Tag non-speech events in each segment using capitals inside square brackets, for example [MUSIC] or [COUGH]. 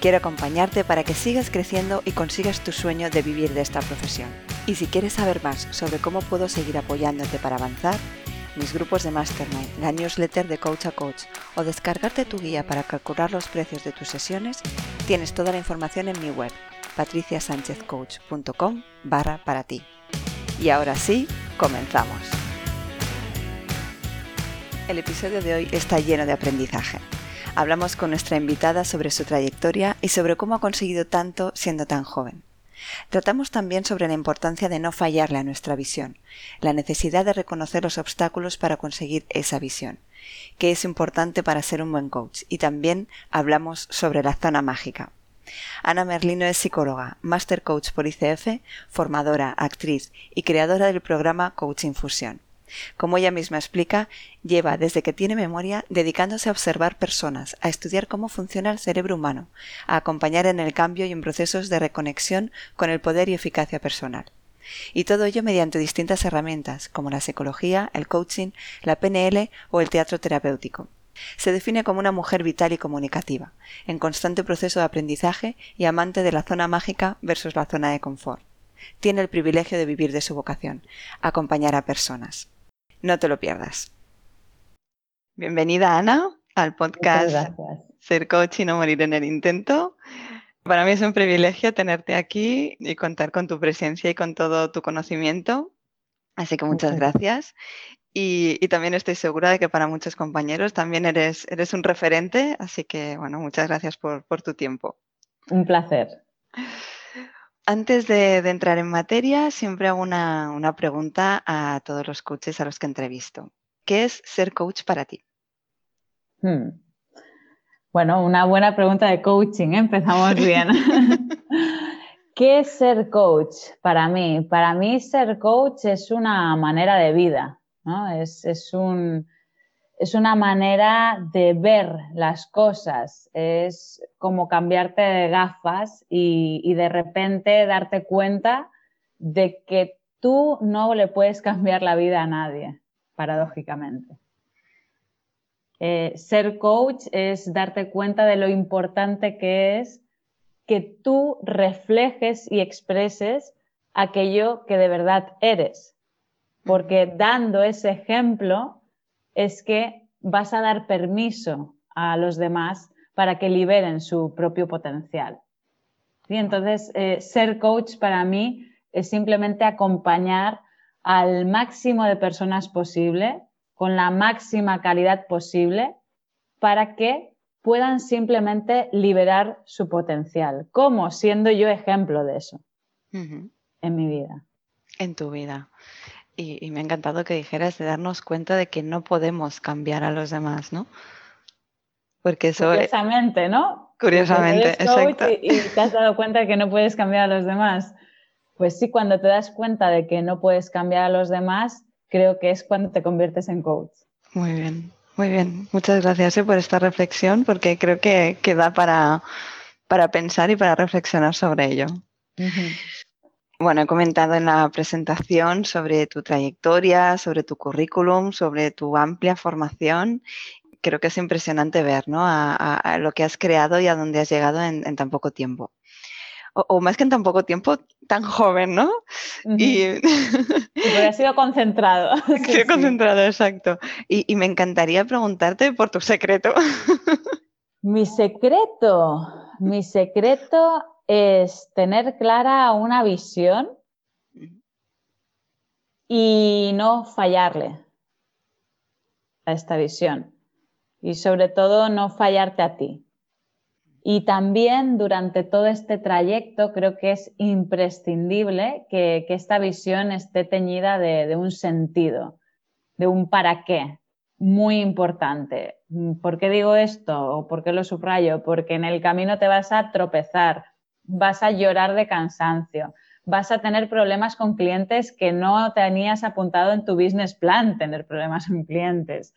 Quiero acompañarte para que sigas creciendo y consigas tu sueño de vivir de esta profesión. Y si quieres saber más sobre cómo puedo seguir apoyándote para avanzar, mis grupos de Mastermind, la newsletter de Coach a Coach o descargarte tu guía para calcular los precios de tus sesiones, tienes toda la información en mi web, patriciasanchezcoach.com barra para ti. Y ahora sí, comenzamos. El episodio de hoy está lleno de aprendizaje. Hablamos con nuestra invitada sobre su trayectoria y sobre cómo ha conseguido tanto siendo tan joven. Tratamos también sobre la importancia de no fallarle a nuestra visión, la necesidad de reconocer los obstáculos para conseguir esa visión, que es importante para ser un buen coach, y también hablamos sobre la zona mágica. Ana Merlino es psicóloga, master coach por ICF, formadora, actriz y creadora del programa Coach Infusión. Como ella misma explica, lleva desde que tiene memoria dedicándose a observar personas, a estudiar cómo funciona el cerebro humano, a acompañar en el cambio y en procesos de reconexión con el poder y eficacia personal. Y todo ello mediante distintas herramientas como la psicología, el coaching, la PNL o el teatro terapéutico. Se define como una mujer vital y comunicativa, en constante proceso de aprendizaje y amante de la zona mágica versus la zona de confort. Tiene el privilegio de vivir de su vocación, acompañar a personas. No te lo pierdas. Bienvenida, Ana, al podcast Ser Coach y no morir en el intento. Para mí es un privilegio tenerte aquí y contar con tu presencia y con todo tu conocimiento. Así que muchas gracias. Y, también estoy segura de que para muchos compañeros también eres, eres un referente. Así que, bueno, muchas gracias por, tu tiempo. Un placer. Antes de, entrar en materia, siempre hago una, pregunta a todos los coaches a los que entrevisto. ¿Qué es ser coach para ti? Hmm. Bueno, una buena pregunta de coaching, ¿eh? empezamos bien. [LAUGHS] ¿Qué es ser coach para mí? Para mí ser coach es una manera de vida, ¿no? es, es un, es una manera de ver las cosas, es como cambiarte de gafas y, de repente darte cuenta de que tú no le puedes cambiar la vida a nadie, paradójicamente. Eh, ser coach es darte cuenta de lo importante que es que tú reflejes y expreses aquello que de verdad eres. Porque dando ese ejemplo, es que vas a dar permiso a los demás para que liberen su propio potencial. Y entonces, eh, ser coach para mí es simplemente acompañar al máximo de personas posible, con la máxima calidad posible, para que puedan simplemente liberar su potencial. ¿Cómo? Siendo yo ejemplo de eso en mi vida. En tu vida y, me ha encantado que dijeras de darnos cuenta de que no podemos cambiar a los demás, ¿no? Porque eso... Curiosamente, ¿no? Curiosamente, exacto. Y, te has dado cuenta de que no puedes cambiar a los demás. Pues sí, cuando te das cuenta de que no puedes cambiar a los demás, creo que es cuando te conviertes en coach. Muy bien, muy bien. Muchas gracias eh, por esta reflexión, porque creo que, que da para, para pensar y para reflexionar sobre ello. Bueno, he comentado en la presentación sobre tu trayectoria, sobre tu currículum, sobre tu amplia formación. Creo que es impresionante ver ¿no? a, lo que has creado y a dónde has llegado en, tan poco tiempo. O, más que en tan poco tiempo, tan joven, ¿no? Y... ha sido concentrado. [LAUGHS] [LAUGHS] Ha sido concentrado, exacto. y me encantaría preguntarte por tu secreto. Mi secreto, mi secreto es tener clara una visión y no fallarle a esta visión. Y sobre todo no fallarte a ti. Y también durante todo este trayecto creo que es imprescindible que, esta visión esté teñida de, un sentido, de un para qué, muy importante. ¿Por qué digo esto o por qué lo subrayo? Porque en el camino te vas a tropezar, vas a llorar de cansancio, vas a tener problemas con clientes que no tenías apuntado en tu business plan, tener problemas con clientes.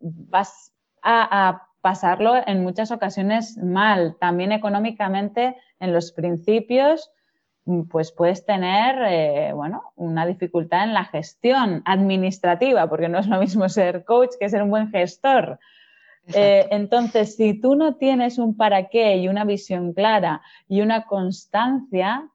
Vas a, pasarlo en muchas ocasiones mal. También económicamente, en los principios, pues puedes tener, eh, bueno, una dificultad en la gestión administrativa, porque no es lo mismo ser coach que ser un buen gestor. Eh, entonces, si tú no tienes un para qué y una visión clara y una constancia,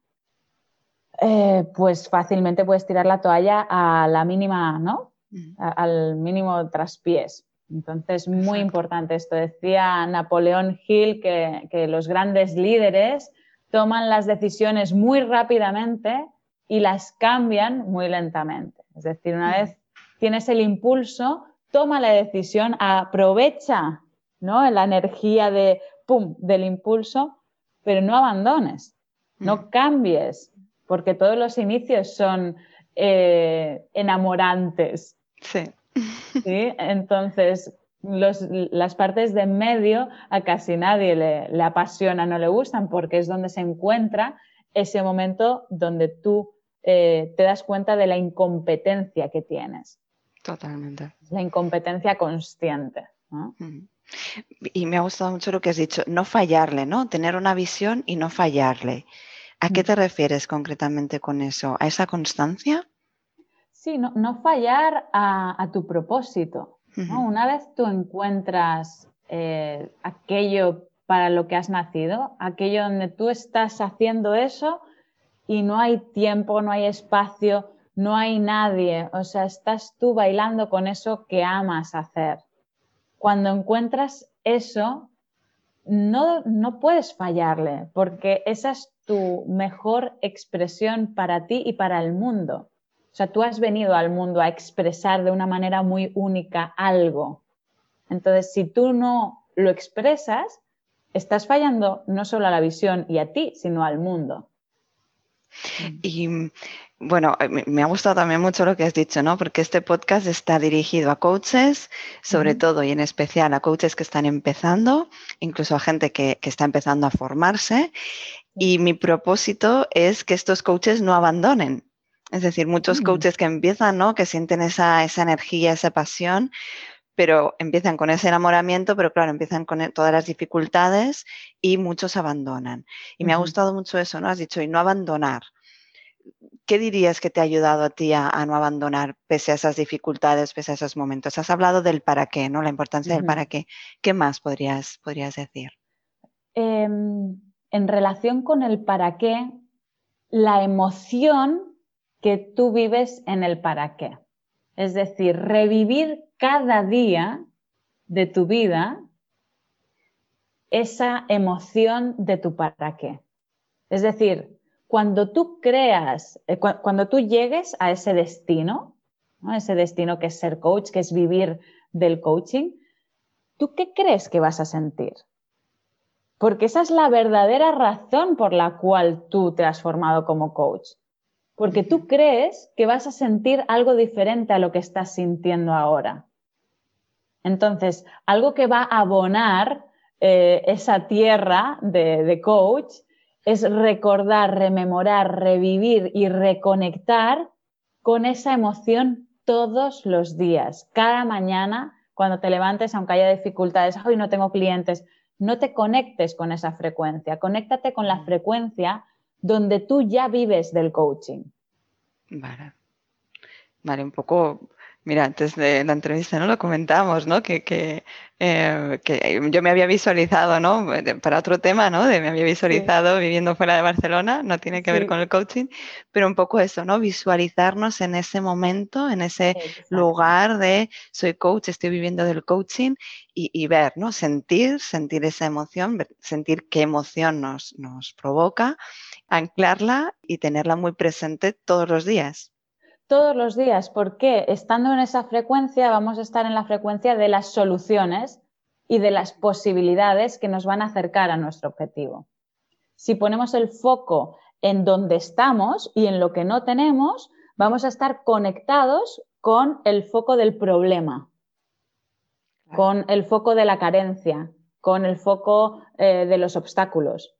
eh, pues fácilmente puedes tirar la toalla a la mínima, ¿no? al mínimo traspiés. Entonces, muy importante esto. Decía Napoleón Hill que, los grandes líderes toman las decisiones muy rápidamente y las cambian muy lentamente. Es decir, una vez tienes el impulso, toma la decisión, aprovecha ¿no? la energía de, pum, del impulso, pero no abandones, no cambies, porque todos los inicios son eh, enamorantes. Sí. [LAUGHS] ¿sí? Entonces, las partes de en medio a casi nadie le, le, apasiona, no le gustan, porque es donde se encuentra ese momento donde tú eh, te das cuenta de la incompetencia que tienes. Totalmente. La incompetencia consciente. Y me ha gustado mucho lo que has dicho, no fallarle, ¿no? Tener una visión y no fallarle. ¿A qué te refieres concretamente con eso? ¿A esa constancia? Sí, no, fallar a, tu propósito. Una vez tú encuentras eh, aquello para lo que has nacido, aquello donde tú estás haciendo eso y no hay tiempo, no hay espacio, no hay nadie, o sea, estás tú bailando con eso que amas hacer. Cuando encuentras eso, no, no puedes fallarle, porque esa es tu mejor expresión para ti y para el mundo. O sea, tú has venido al mundo a expresar de una manera muy única algo. Entonces, si tú no lo expresas, estás fallando no solo a la visión y a ti, sino al mundo. Y bueno, eh, me ha gustado también mucho lo que has dicho, ¿no? Porque este podcast está dirigido a coaches, sobre todo y en especial a coaches que están empezando, incluso a gente que, está empezando a formarse. Y mi propósito es que estos coaches no abandonen. Es decir, muchos mm. coaches que empiezan, ¿no? Que sienten esa, esa energía, esa pasión, pero empiezan con ese enamoramiento, pero claro, empiezan con e, todas las dificultades y muchos abandonan. Y me ha gustado mucho eso, ¿no? Has dicho, y no abandonar. ¿Qué dirías que te ha ayudado a ti a, no abandonar pese a esas dificultades, pese a esos momentos? Has hablado del para qué, ¿no? La importancia del para qué. ¿Qué más podrías, podrías decir? Em, en relación con el para qué, la emoción que tú vives en el para qué. Es decir, revivir cada día de tu vida esa emoción de tu para qué. Es decir, cuando tú creas, eh, cuando tú llegues a ese destino, ese destino que es ser coach, que es vivir del coaching, ¿tú qué crees que vas a sentir? Porque esa es la verdadera razón por la cual tú te has formado como coach. Porque tú crees que vas a sentir algo diferente a lo que estás sintiendo ahora. Entonces, algo que va a abonar eh, esa tierra de coach es recordar, rememorar, revivir y reconectar con esa emoción todos los días, cada mañana, cuando te levantes, aunque haya dificultades, hoy no tengo clientes, no te conectes con esa frecuencia, conéctate con la mm. frecuencia donde tú ya vives del coaching. Vale. Vale, un poco Mira, antes de la entrevista no lo comentamos, ¿no? Que, que, eh, yo me había visualizado, ¿no? Para otro tema, ¿no? De me había visualizado viviendo fuera de Barcelona, no tiene que ver con el coaching, pero un poco eso, ¿no? Visualizarnos en ese momento, en ese lugar de soy coach, estoy viviendo del coaching y, y, ver, ¿no? Sentir, sentir esa emoción, sentir qué emoción nos, nos provoca, anclarla y tenerla muy presente todos los días todos los días, porque estando en esa frecuencia vamos a estar en la frecuencia de las soluciones y de las posibilidades que nos van a acercar a nuestro objetivo. Si ponemos el foco en donde estamos y en lo que no tenemos, vamos a estar conectados con el foco del problema, con el foco de la carencia, con el foco eh, de los obstáculos.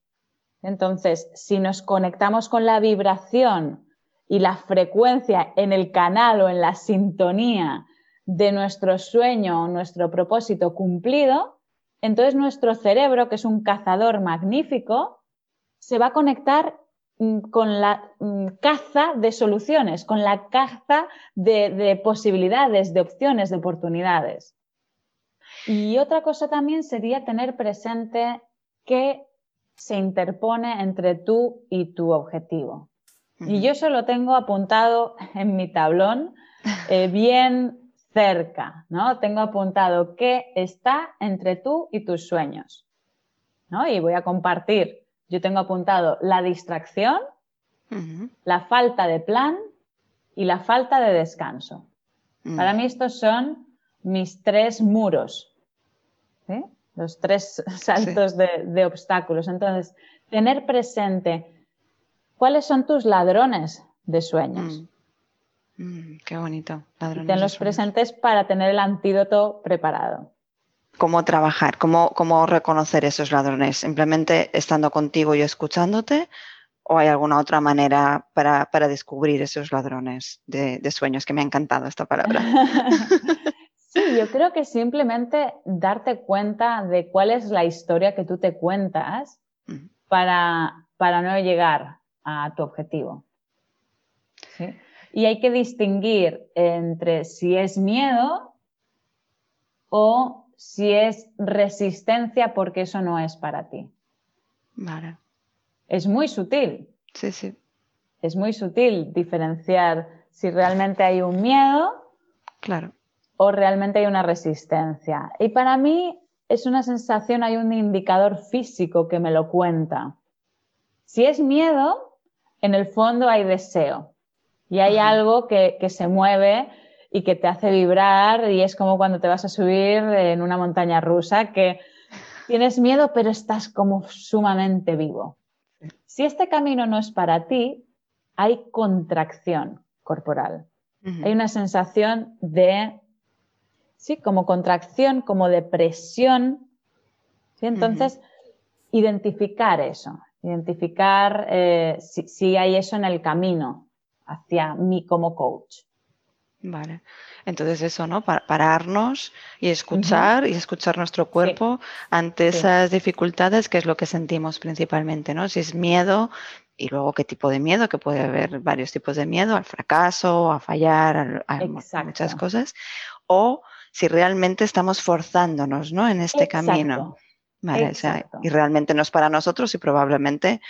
Entonces, si nos conectamos con la vibración y la frecuencia en el canal o en la sintonía de nuestro sueño o nuestro propósito cumplido, entonces nuestro cerebro, que es un cazador magnífico, se va a conectar mm, con la mm, caza de soluciones, con la caza de, posibilidades, de opciones, de oportunidades. Y otra cosa también sería tener presente que se interpone entre tú y tu objetivo. Y yo eso lo tengo apuntado en mi tablón, eh, bien cerca, ¿no? Tengo apuntado qué está entre tú y tus sueños, ¿no? Y voy a compartir. Yo tengo apuntado la distracción, la falta de plan y la falta de descanso. Mm. Para mí estos son mis tres muros, los tres [LAUGHS] saltos de, obstáculos. Entonces, tener presente cuáles son tus ladrones de sueños. Mm. Mm, qué bonito. Tenlos presentes para tener el antídoto preparado. ¿Cómo trabajar? ¿Cómo, ¿Cómo reconocer esos ladrones? ¿Simplemente estando contigo y escuchándote? ¿O hay alguna otra manera para, descubrir esos ladrones de, de, sueños? Que me ha encantado esta palabra. [LAUGHS] Sí, yo creo que simplemente darte cuenta de cuál es la historia que tú te cuentas para, para no llegar a tu objetivo. Y hay que distinguir entre si es miedo o si es resistencia porque eso no es para ti. Vale. Es muy sutil. Sí, sí. Es muy sutil diferenciar si realmente hay un miedo. Claro o realmente hay una resistencia. Y para mí es una sensación, hay un indicador físico que me lo cuenta. Si es miedo, en el fondo hay deseo y hay algo que, se mueve y que te hace vibrar y es como cuando te vas a subir en una montaña rusa que tienes miedo pero estás como sumamente vivo. Si este camino no es para ti, hay contracción corporal. Hay una sensación de ¿sí? Como contracción, como depresión. Entonces, identificar eso, identificar eh, si, hay eso en el camino hacia mí como coach. Vale. Entonces eso, ¿no? pararnos y escuchar y escuchar nuestro cuerpo ante esas dificultades, que es lo que sentimos principalmente, ¿no? Si es miedo y luego qué tipo de miedo, que puede haber varios tipos de miedo, al fracaso, a fallar, a, muchas cosas, o si realmente estamos forzándonos ¿no? en este camino. Y realmente no es para nosotros y probablemente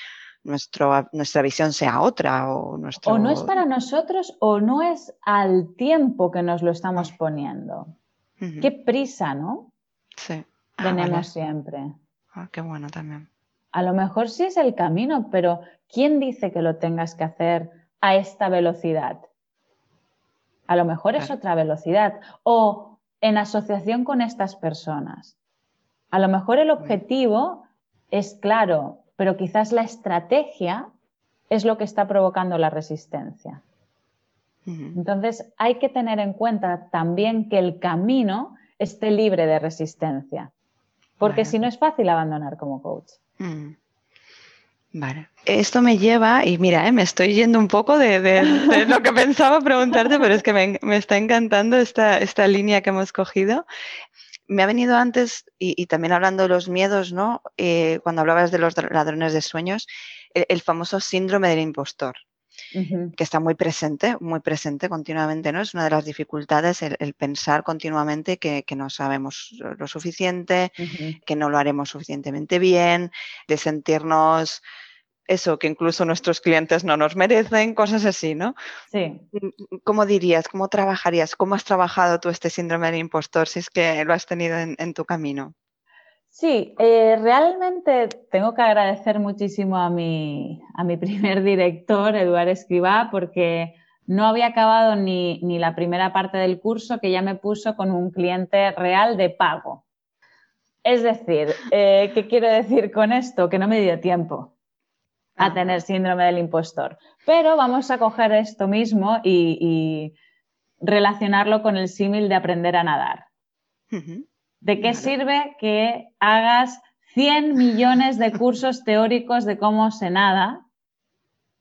nuestro, nuestra visión sea otra. O, nuestro... o no es para nosotros o no es al tiempo que nos lo estamos poniendo. Qué prisa, ¿no? Sí. Ah, Tenemos siempre. Ah, qué bueno también. A lo mejor sí es el camino, pero ¿quién dice que lo tengas que hacer a esta velocidad? A lo mejor es otra velocidad. O en asociación con estas personas. A lo mejor el objetivo es claro, pero quizás la estrategia es lo que está provocando la resistencia. Entonces hay que tener en cuenta también que el camino esté libre de resistencia, porque si no es fácil abandonar como coach. Vale. Esto me lleva, y mira, eh, me estoy yendo un poco de, lo que [LAUGHS] pensaba preguntarte, pero es que me, está encantando esta, esta, línea que hemos cogido. Me ha venido antes, y, también hablando de los miedos, ¿no? Eh, cuando hablabas de los ladrones de sueños, el, famoso síndrome del impostor. que está muy presente, muy presente continuamente, ¿no? Es una de las dificultades el, pensar continuamente que, no sabemos lo suficiente, que no lo haremos suficientemente bien, de sentirnos eso, que incluso nuestros clientes no nos merecen, cosas así, ¿no? Sí. ¿Cómo dirías, cómo trabajarías, cómo has trabajado tú este síndrome del impostor si es que lo has tenido en, tu camino? Sí, eh, realmente tengo que agradecer muchísimo a mi, a mi [LAUGHS] primer director, Eduardo Escribá, porque no había acabado ni, la primera parte del curso que ya me puso con un cliente real de pago. Es decir, eh, ¿qué quiero decir con esto? Que no me dio tiempo a tener síndrome del impostor. Pero vamos a coger esto mismo y, relacionarlo con el símil de aprender a nadar. ¿De qué sirve que hagas 100 millones de cursos [LAUGHS] teóricos de cómo se nada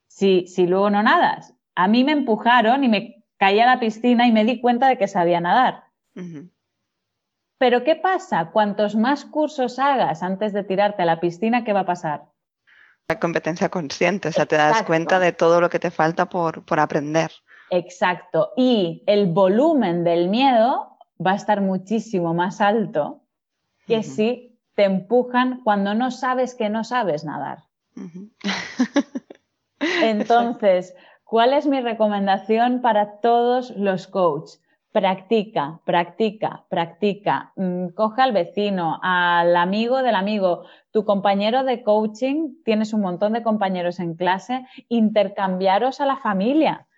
si, si luego no nadas? A mí me empujaron y me caí a la piscina y me di cuenta de que sabía nadar. Pero ¿qué pasa? Cuantos más cursos hagas antes de tirarte a la piscina, ¿qué va a pasar? La competencia consciente, o sea, te das cuenta de todo lo que te falta por, por aprender. Exacto. Y el volumen del miedo va a estar muchísimo más alto que si te empujan cuando no sabes que no sabes nadar. [LAUGHS] Entonces, ¿cuál es mi recomendación para todos los coaches? Practica, practica, practica. Mm, coge al vecino, al amigo del amigo, tu compañero de coaching, tienes un montón de compañeros en clase, intercambiaros a la familia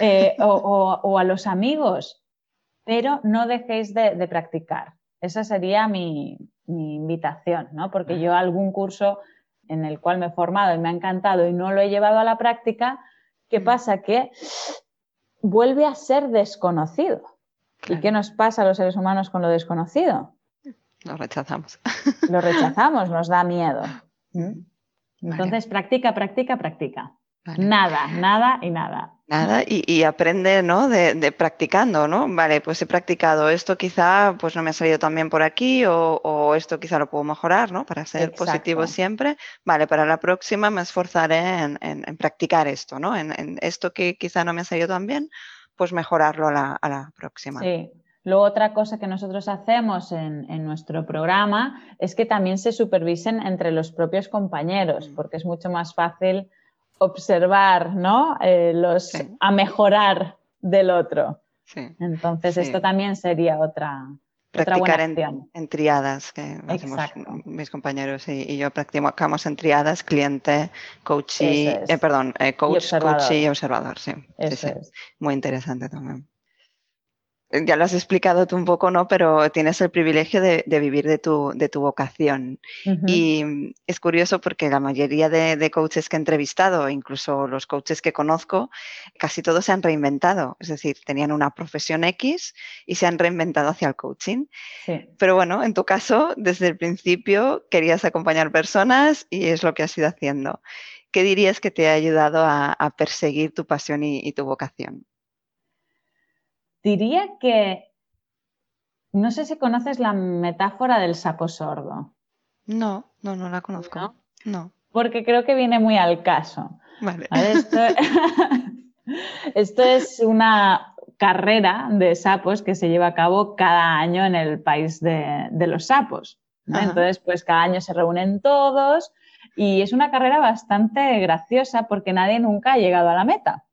eh, [LAUGHS] o, a los amigos, pero no dejéis de, practicar. Esa sería mi, invitación, ¿no? Porque yo algún curso en el cual me he formado y me ha encantado y no lo he llevado a la práctica, ¿qué pasa? Que vuelve a ser desconocido. ¿Y qué nos pasa a los seres humanos con lo desconocido? Lo rechazamos. Lo rechazamos, nos da miedo. [LAUGHS] ¿Mm? Entonces, practica, practica, practica. Nada, nada y nada. Nada, y, aprende, ¿no? De, practicando, ¿no? Vale, pues he practicado esto, quizá pues no me ha salido tan bien por aquí, o, esto quizá lo puedo mejorar, ¿no? Para ser positivo siempre. Vale, para la próxima me esforzaré en, practicar esto, ¿no? En, esto que quizá no me ha salido tan bien, pues mejorarlo a la, próxima. Sí. Luego otra cosa que nosotros hacemos en, en, nuestro programa es que también se supervisen entre los propios compañeros, mm. porque es mucho más fácil observar, ¿no? Eh, los a mejorar del otro. Entonces, esto también sería otra. Practicar en, triadas, que hacemos mis compañeros y, yo practicamos en triadas, cliente, coach y, eh, perdón, eh, coach, coach y observador, sí. Muy interesante también ya lo has explicado tú un poco, ¿no? Pero tienes el privilegio de, vivir de tu, de tu vocación. Y es curioso porque la mayoría de, coaches que he entrevistado, incluso los coaches que conozco, casi todos se han reinventado. Es decir, tenían una profesión X y se han reinventado hacia el coaching. Pero bueno, en tu caso, desde el principio querías acompañar personas y es lo que has ido haciendo. ¿Qué dirías que te ha ayudado a, perseguir tu pasión y tu vocación? Diría que, no sé si conoces la metáfora del sapo sordo. No, no, no la conozco. No. Porque creo que viene muy al caso. Vale. [LAUGHS] Esto, es una carrera de sapos que se lleva a cabo cada año en el país de, los sapos. Entonces, pues cada año se reúnen todos y es una carrera bastante graciosa porque nadie nunca ha llegado a la meta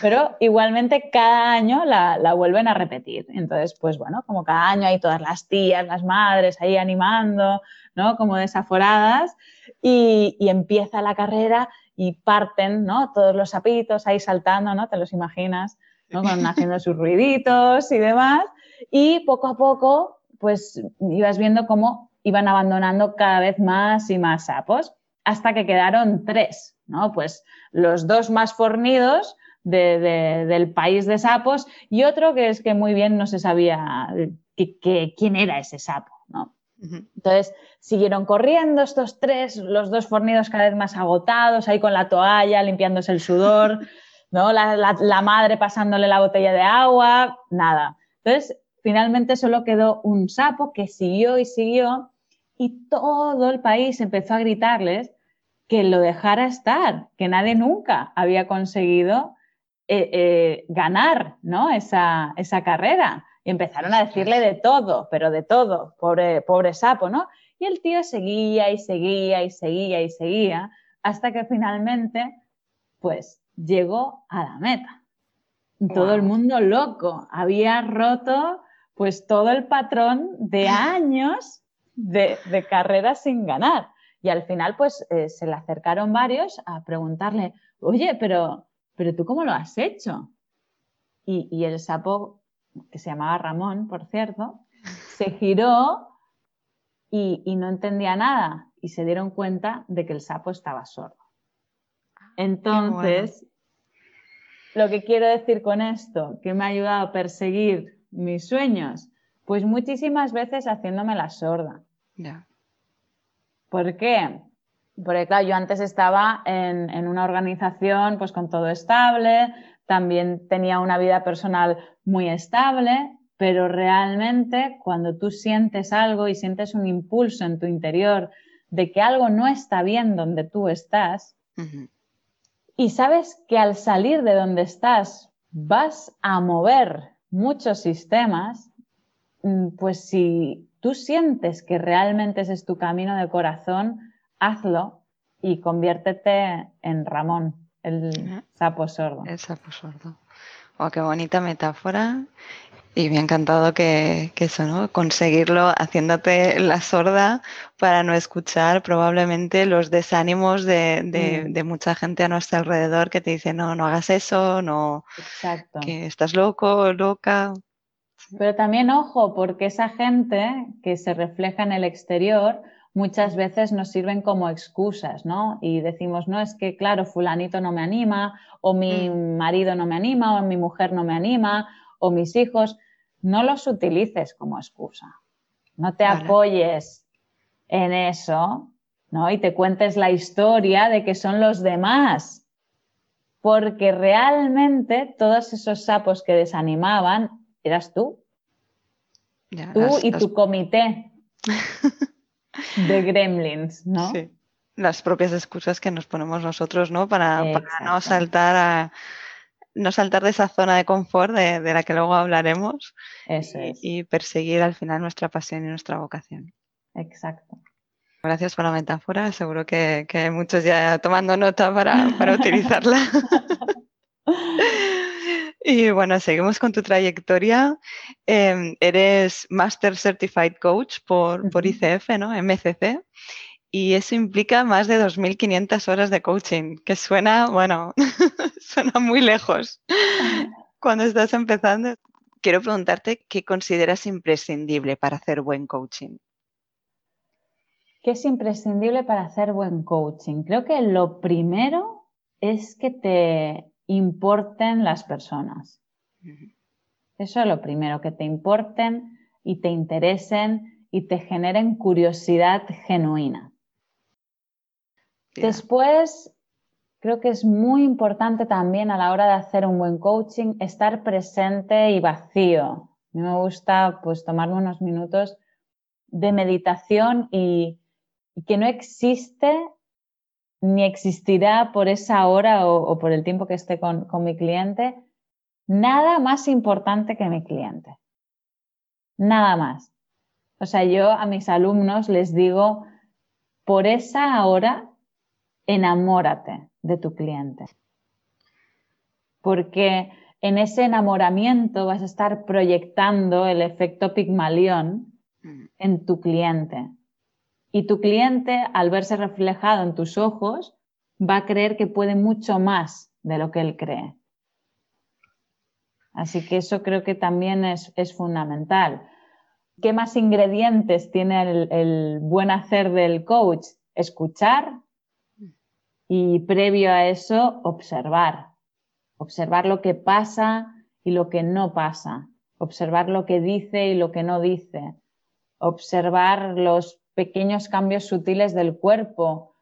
pero igualmente cada año la, vuelven a repetir. Entonces, pues bueno, como cada año hay todas las tías, las madres ahí animando, ¿no? Como desaforadas, y, empieza la carrera y parten, ¿no? Todos los sapitos ahí saltando, ¿no? Te los imaginas, ¿no? haciendo sus ruiditos y demás, y poco a poco, pues ibas viendo cómo iban abandonando cada vez más y más sapos, hasta que quedaron tres, ¿no? Pues los dos más fornidos, del país de sapos y otro que es que muy bien no se sabía quién era ese sapo. ¿no? Entonces siguieron corriendo estos tres, los dos fornidos cada vez más agotados, ahí con la toalla, limpiándose el sudor, [LAUGHS] ¿no? la, madre pasándole la botella de agua, nada. Entonces finalmente solo quedó un sapo que siguió y siguió y todo el país empezó a gritarles que lo dejara estar, que nadie nunca había conseguido eh, eh, ganar ¿no? esa, esa, carrera. Y empezaron a decirle de todo, pero de todo, pobre, pobre sapo, ¿no? Y el tío seguía y seguía y seguía y seguía hasta que finalmente, pues, llegó a la meta. Todo el mundo loco, había roto pues todo el patrón de [LAUGHS] años de, de carrera sin ganar. Y al final, pues, eh, se le acercaron varios a preguntarle, oye, pero pero tú cómo lo has hecho? Y, el sapo, que se llamaba Ramón, por cierto, se giró y, no entendía nada y se dieron cuenta de que el sapo estaba sordo. Entonces, lo que quiero decir con esto, que me ha ayudado a perseguir mis sueños, pues muchísimas veces haciéndome la sorda. ¿Por qué? Porque claro, yo antes estaba en, en una organización pues con todo estable, también tenía una vida personal muy estable, pero realmente cuando tú sientes algo y sientes un impulso en tu interior de que algo no está bien donde tú estás, y sabes que al salir de donde estás vas a mover muchos sistemas, mm, pues si tú sientes que realmente ese es tu camino de corazón, hazlo y conviértete en Ramón, el sapo sordo. El sapo sordo. Oh, qué bonita metáfora. Y me ha encantado que, eso, ¿no? Conseguirlo haciéndote la sorda para no escuchar probablemente los desánimos de, mm. mucha gente a nuestro alrededor que te dice, no, no hagas eso, no, Exacto. que estás loco, loca. Pero también ojo, porque esa gente que se refleja en el exterior muchas veces nos sirven como excusas, ¿no? Y decimos, no, es que claro, fulanito no me anima, o mi mm. marido no me anima, o mi mujer no me anima, o mis hijos no los utilices como excusa. No te apoyes en eso, ¿no? Y te cuentes la historia de que son los demás. Porque realmente todos esos sapos que desanimaban eras tú. tú y tu comité [LAUGHS] de gremlins, ¿no? Sí. Las propias excusas que nos ponemos nosotros, ¿no? Para, para no saltar a no saltar de esa zona de confort de, la que luego hablaremos y, perseguir al final nuestra pasión y nuestra vocación. Exacto. Gracias por la metáfora, seguro que, hay muchos ya tomando nota para, [LAUGHS] utilizarla. [LAUGHS] y bueno, seguimos con tu trayectoria. Em, eres Master Certified Coach por, por ICF, ¿no? MCC y eso implica más de 2.500 horas de coaching, que suena, bueno, [LAUGHS] suena muy lejos [LAUGHS] cuando estás empezando. Quiero preguntarte qué consideras imprescindible para hacer buen coaching. ¿Qué es imprescindible para hacer buen coaching? Creo que lo primero es que te importen las personas. Eso es lo primero, que te importen y te interesen y te generen curiosidad genuina. Después, creo que es muy importante también a la hora de hacer un buen coaching estar presente y vacío. A mí me gusta pues tomarme unos minutos de meditación y, que no existe ni existirá por esa hora o, por el tiempo que esté con, con mi cliente nada más importante que mi cliente. Nada más. O sea, yo a mis alumnos les digo, por esa hora enamórate de tu cliente. Porque en ese enamoramiento vas a estar proyectando el efecto Pigmalión mm. en tu cliente. Y tu cliente, al verse reflejado en tus ojos, va a creer que puede mucho más de lo que él cree. Así que eso creo que también es, fundamental. ¿Qué más ingredientes tiene el, el buen hacer del coach? Escuchar, y previo a eso, observar. Observar lo que pasa y lo que no pasa. Observar lo que dice y lo que no dice. Observar los pequeños cambios sutiles del cuerpo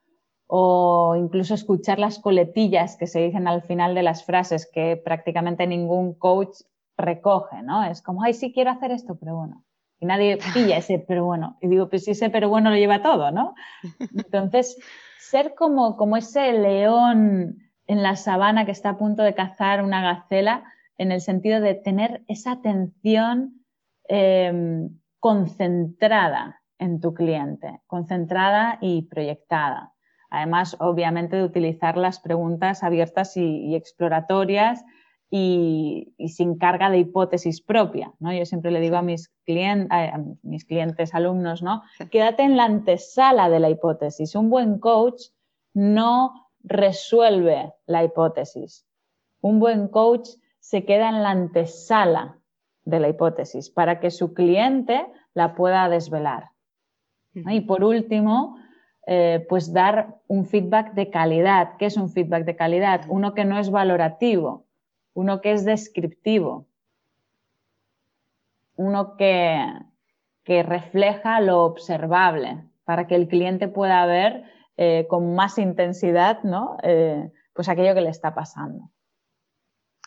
o incluso escuchar las coletillas que se dicen al final de las frases que prácticamente ningún coach recoge, ¿no? Es como, ay, sí quiero hacer esto, pero bueno. Y nadie pilla ese pero bueno. Y digo, pues sí, ese pero bueno lo lleva todo, ¿no? [LAUGHS] Entonces, ser como, como ese león en la sabana que está a punto de cazar una gacela, en el sentido de tener esa atención em, concentrada en tu cliente, concentrada y proyectada. Además, obviamente, de utilizar las preguntas abiertas y exploratorias y, sin carga de hipótesis propia. ¿no? Yo siempre le digo a mis, mis clientes, alumnos, ¿no? quédate en la antesala de la hipótesis. Un buen coach no resuelve la hipótesis. Un buen coach se queda en la antesala de la hipótesis para que su cliente la pueda desvelar. Y por último, eh, pues dar un feedback de calidad. ¿Qué es un feedback de calidad? Uno que no es valorativo, uno que es descriptivo, uno que, refleja lo observable, para que el cliente pueda ver eh, con más intensidad ¿no? Eh, pues aquello que le está pasando.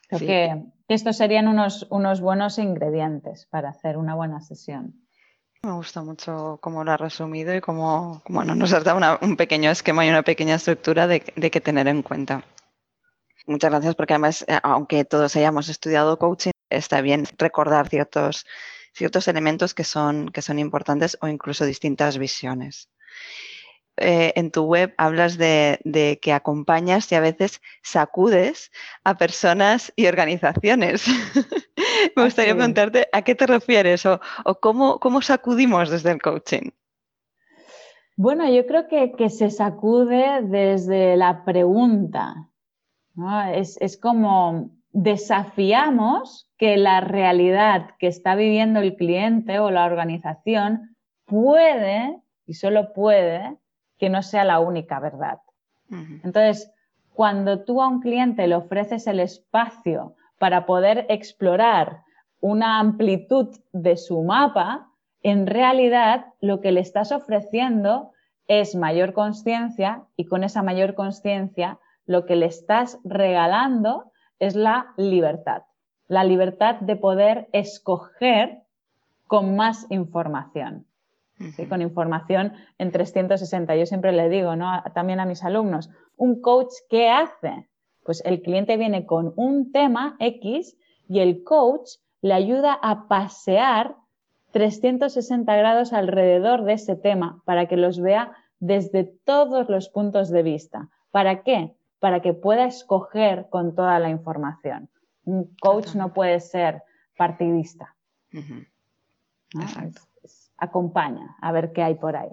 Creo que, estos serían unos, unos buenos ingredientes para hacer una buena sesión. Me gusta mucho cómo lo has resumido y cómo, nos has un pequeño esquema y una pequeña estructura de, de qué tener en cuenta. Muchas gracias porque además, eh, aunque todos hayamos estudiado coaching, está bien recordar ciertos, ciertos elementos que son, que son importantes o incluso distintas visiones. Eh, en tu web hablas de, que acompañas y a veces sacudes a personas y organizaciones. [LAUGHS] Me gustaría preguntarte a qué te refieres o, cómo, cómo, sacudimos desde el coaching. Bueno, yo creo que, se sacude desde la pregunta. Es, es como desafiamos que la realidad que está viviendo el cliente o la organización puede, y solo puede, que no sea la única verdad. Entonces, cuando tú a un cliente le ofreces el espacio para poder explorar una amplitud de su mapa, en realidad lo que le estás ofreciendo es mayor conciencia y con esa mayor conciencia lo que le estás regalando es la libertad, la libertad de poder escoger con más información con información en 360. Yo siempre le digo ¿no? también a mis alumnos, un coach, ¿qué hace? Pues el cliente viene con un tema X y el coach le ayuda a pasear 360 grados alrededor de ese tema para que los vea desde todos los puntos de vista. ¿Para qué? Para que pueda escoger con toda la información. Un coach no puede ser partidista. Exacto acompaña a ver qué hay por ahí.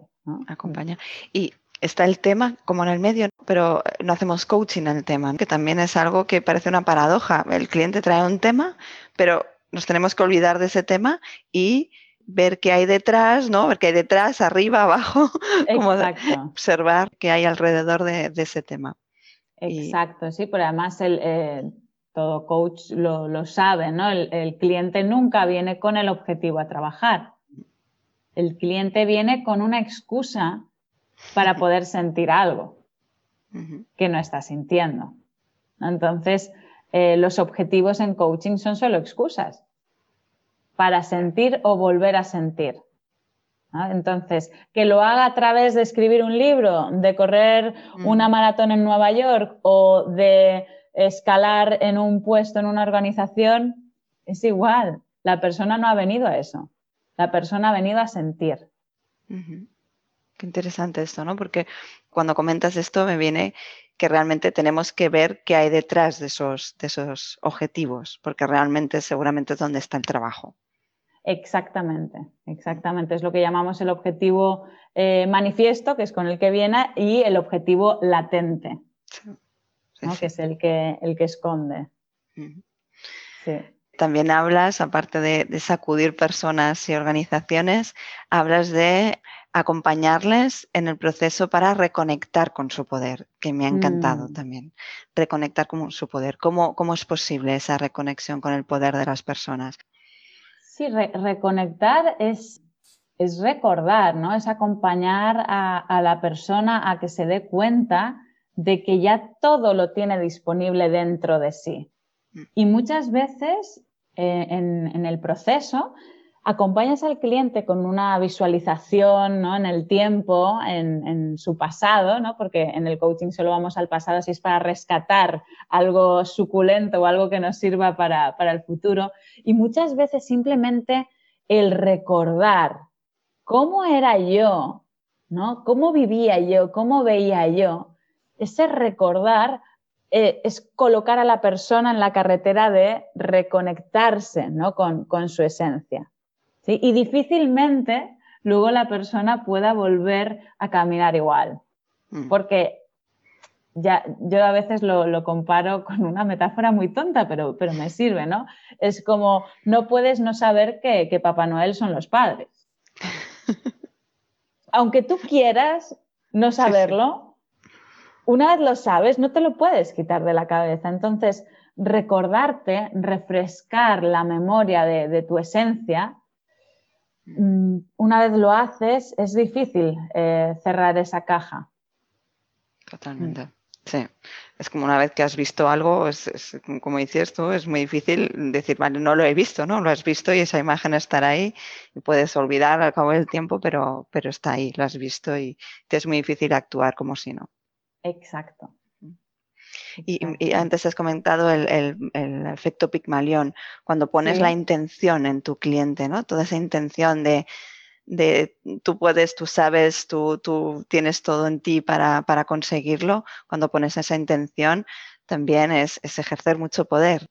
Acompaña. Y está el tema como en el medio, pero no hacemos coaching en el tema, que también es algo que parece una paradoja. El cliente trae un tema, pero nos tenemos que olvidar de ese tema y ver qué hay detrás, ¿no? Ver qué hay detrás, arriba, abajo, [LAUGHS] como observar qué hay alrededor de, ese tema. Exacto, sí, pero además el, eh, todo coach lo, sabe, ¿no? el, cliente nunca viene con el objetivo a trabajar. El cliente viene con una excusa para poder sentir algo que no está sintiendo. Entonces, eh, los objetivos en coaching son solo excusas para sentir o volver a sentir. Entonces, que lo haga a través de escribir un libro, de correr mm. una maratón en Nueva York o de escalar en un puesto en una organización, es igual. La persona no ha venido a eso. La persona ha venido a sentir. Qué interesante esto, ¿no? Porque cuando comentas esto me viene que realmente tenemos que ver qué hay detrás de esos, de esos objetivos, porque realmente seguramente es donde está el trabajo. Exactamente, exactamente. Es lo que llamamos el objetivo eh, manifiesto, que es con el que viene, y el objetivo latente, que es el que, el que esconde. Sí. También hablas, aparte de, sacudir personas y organizaciones, hablas de acompañarles en el proceso para reconectar con su poder, que me ha encantado mm. también. Reconectar con su poder. ¿Cómo, ¿Cómo, es posible esa reconexión con el poder de las personas? Sí, reconectar es, es recordar, ¿no? Es acompañar a, a la persona a que se dé cuenta de que ya todo lo tiene disponible dentro de sí. Y muchas veces eh, en, el proceso acompañas al cliente con una visualización ¿no? en el tiempo, en, su pasado, ¿no? porque en el coaching solo vamos al pasado si es para rescatar algo suculento o algo que nos sirva para, para el futuro. Y muchas veces simplemente el recordar cómo era yo, ¿no? cómo vivía yo, cómo veía yo, ese recordar eh, es colocar a la persona en la carretera de reconectarse ¿no? con, su esencia. Y difícilmente luego la persona pueda volver a caminar igual. Mm. Porque ya, yo a veces lo, comparo con una metáfora muy tonta, pero, pero me sirve, ¿no? Es como, no puedes no saber que, que Papá Noel son los padres. [LAUGHS] Aunque tú quieras no saberlo, una vez lo sabes, no te lo puedes quitar de la cabeza. Entonces, recordarte, refrescar la memoria de, tu esencia, mm, una vez lo haces, es difícil eh, cerrar esa caja. Totalmente. Sí, es como una vez que has visto algo, es, como dices tú, es muy difícil decir, vale, no lo he visto, ¿no? Lo has visto y esa imagen estará ahí y puedes olvidar al cabo del tiempo, pero, pero está ahí, lo has visto y te es muy difícil actuar como si no. Exacto. Y, antes has comentado el, efecto Pigmalión, cuando pones la intención en tu cliente, ¿no? Toda esa intención de, de tú puedes, tú sabes, tú, tú tienes todo en ti para, conseguirlo, cuando pones esa intención, también es, ejercer mucho poder.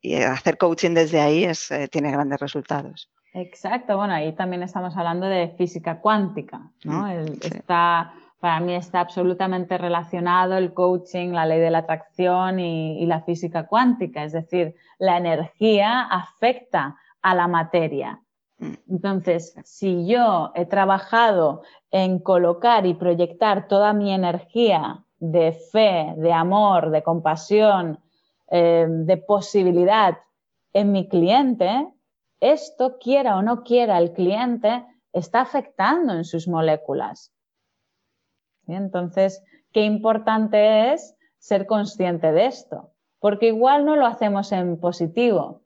Y hacer coaching desde ahí es, eh, tiene grandes resultados. Exacto, bueno, ahí también estamos hablando de física cuántica, ¿no? Mm, está, para mí está absolutamente relacionado el coaching, la ley de la atracción y la física cuántica, es decir, la energía afecta a la materia Mm. Entonces, si yo he trabajado en colocar y proyectar toda mi energía de fe, de amor, de compasión, eh, de posibilidad en mi cliente, esto, quiera o no quiera el cliente, está afectando en sus moléculas. Entonces, qué importante es ser consciente de esto, porque igual no lo hacemos en positivo,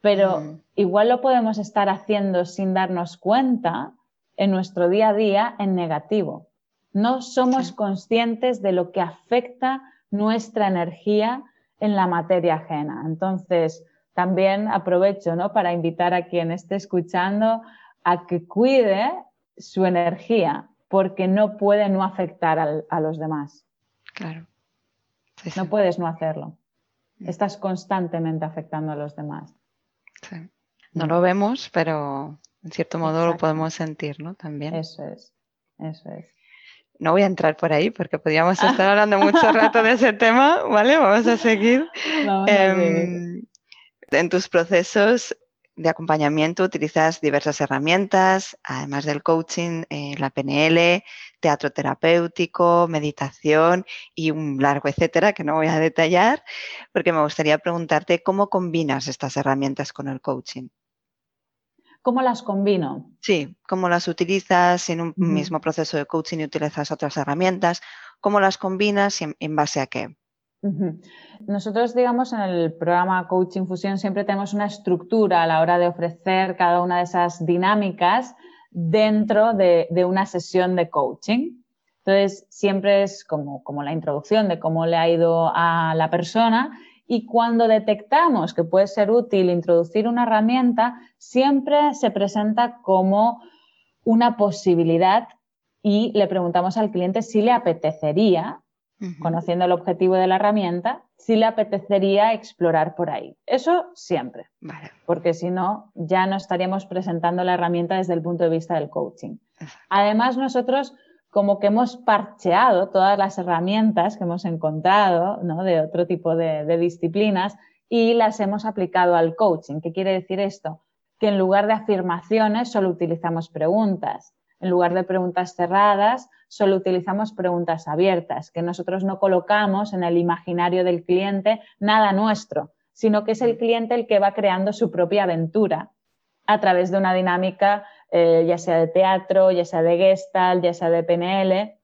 pero mm. igual lo podemos estar haciendo sin darnos cuenta en nuestro día a día en negativo. No somos conscientes de lo que afecta nuestra energía en la materia ajena. Entonces, también aprovecho ¿no? para invitar a quien esté escuchando a que cuide su energía, porque no puede no afectar a los demás. Claro. No puedes no hacerlo. Mm. Estás constantemente afectando a los demás. No lo vemos, pero en cierto modo lo podemos sentir, ¿no? También. Eso es, eso es. No voy a entrar por ahí porque podríamos estar hablando mucho [LAUGHS] rato de ese tema, ¿vale? Vamos a seguir. Em, en tus procesos de acompañamiento utilizas diversas herramientas, además del coaching, eh, la PNL, teatro terapéutico, meditación y un largo etcétera que no voy a detallar, porque me gustaría preguntarte cómo combinas estas herramientas con el coaching. ¿Cómo las combino? Sí, cómo las utilizas en un mismo proceso de coaching y utilizas otras herramientas, cómo las combinas y en base a qué. Nosotros, digamos, en el programa Coaching Fusión siempre tenemos una estructura a la hora de ofrecer cada una de esas dinámicas dentro de, una sesión de coaching. Entonces, siempre es como, como la introducción de cómo le ha ido a la persona y cuando detectamos que puede ser útil introducir una herramienta, siempre se presenta como una posibilidad y le preguntamos al cliente si le apetecería conociendo el objetivo de la herramienta, si le apetecería explorar por ahí. Eso siempre, porque si no, ya no estaríamos presentando la herramienta desde el punto de vista del coaching. Además, nosotros como que hemos parcheado todas las herramientas que hemos encontrado de otro tipo de, de disciplinas y las hemos aplicado al coaching. ¿Qué quiere decir esto? Que en lugar de afirmaciones solo utilizamos preguntas. En lugar de preguntas cerradas, solo utilizamos preguntas abiertas, que nosotros no colocamos en el imaginario del cliente nada nuestro, sino que es el cliente el que va creando su propia aventura a través de una dinámica, eh, ya sea de teatro, ya sea de Gestalt, ya sea de PNL,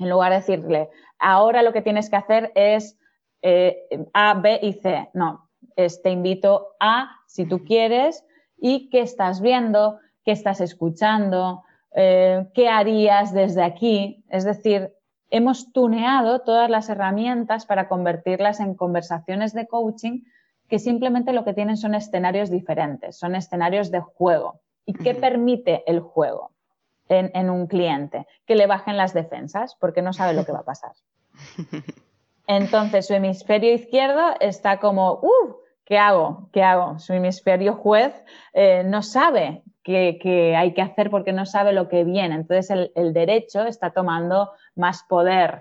en lugar de decirle, ahora lo que tienes que hacer es eh, A, B y C. No, te invito a, si tú quieres, y qué estás viendo, qué estás escuchando, eh, qué harías desde aquí. Es decir, hemos tuneado todas las herramientas para convertirlas en conversaciones de coaching que simplemente lo que tienen son escenarios diferentes, son escenarios de juego. ¿Y qué permite el juego en, un cliente? Que le bajen las defensas porque no sabe lo que va a pasar. [LAUGHS] Entonces su hemisferio izquierdo está como, ¡uh! ¿Qué hago? ¿Qué hago? Su hemisferio juez eh, no sabe que, hay que hacer porque no sabe lo que viene. Entonces el, derecho está tomando más poder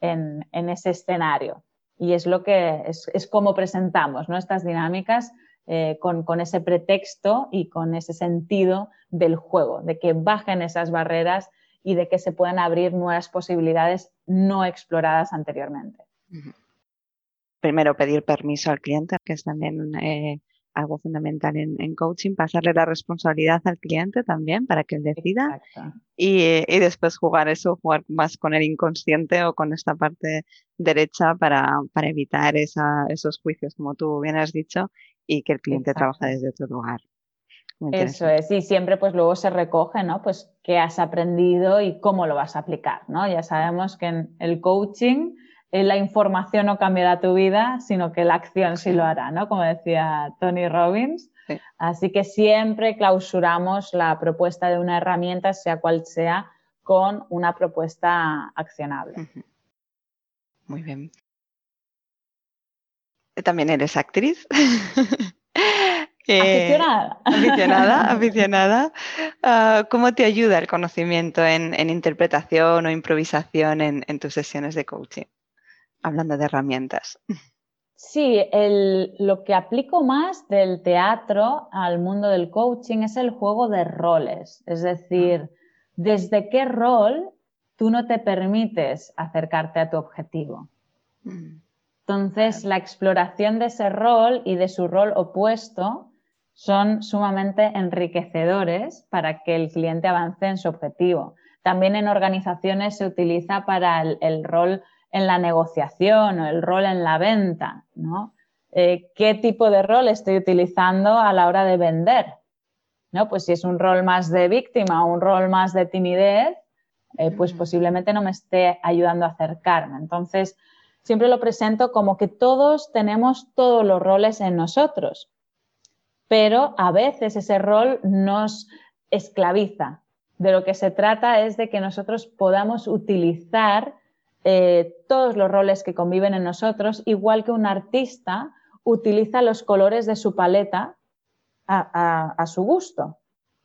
en, ese escenario. Y es lo que es, como presentamos ¿no? estas dinámicas eh, con, con, ese pretexto y con ese sentido del juego, de que bajen esas barreras y de que se puedan abrir nuevas posibilidades no exploradas anteriormente. Primero pedir permiso al cliente, que es también eh, algo fundamental en, coaching, pasarle la responsabilidad al cliente también para que él decida y, después jugar eso, jugar más con el inconsciente o con esta parte derecha para, evitar esos juicios, como tú bien has dicho, y que el cliente trabaja desde otro lugar. Eso es, y siempre pues luego se recoge, ¿no? Pues qué has aprendido y cómo lo vas a aplicar, ¿no? Ya sabemos que en el coaching la información no cambiará tu vida, sino que la acción sí lo hará, ¿no? Como decía Tony Robbins. Así que siempre clausuramos la propuesta de una herramienta, sea cual sea, con una propuesta accionable. Muy bien. ¿También eres actriz? [LAUGHS] Eh, aficionada. Aficionada, [LAUGHS] aficionada. Ah, ¿Cómo te ayuda el conocimiento en, interpretación o improvisación en, tus sesiones de coaching? Hablando de herramientas. Sí, lo que aplico más del teatro al mundo del coaching es el juego de roles. Es decir, desde qué rol tú no te permites acercarte a tu objetivo. Entonces, la exploración de ese rol y de su rol opuesto son sumamente enriquecedores para que el cliente avance en su objetivo. También en organizaciones se utiliza para el, rol en la negociación o el rol en la venta, ¿no? Eh, ¿Qué tipo de rol estoy utilizando a la hora de vender? ¿No? Pues si es un rol más de víctima o un rol más de timidez, eh, pues posiblemente no me esté ayudando a acercarme. Entonces, siempre lo presento como que todos tenemos todos los roles en nosotros pero a veces ese rol nos esclaviza. De lo que se trata es de que nosotros podamos utilizar eh, todos los roles que conviven en nosotros, igual que un artista utiliza los colores de su paleta a, su gusto.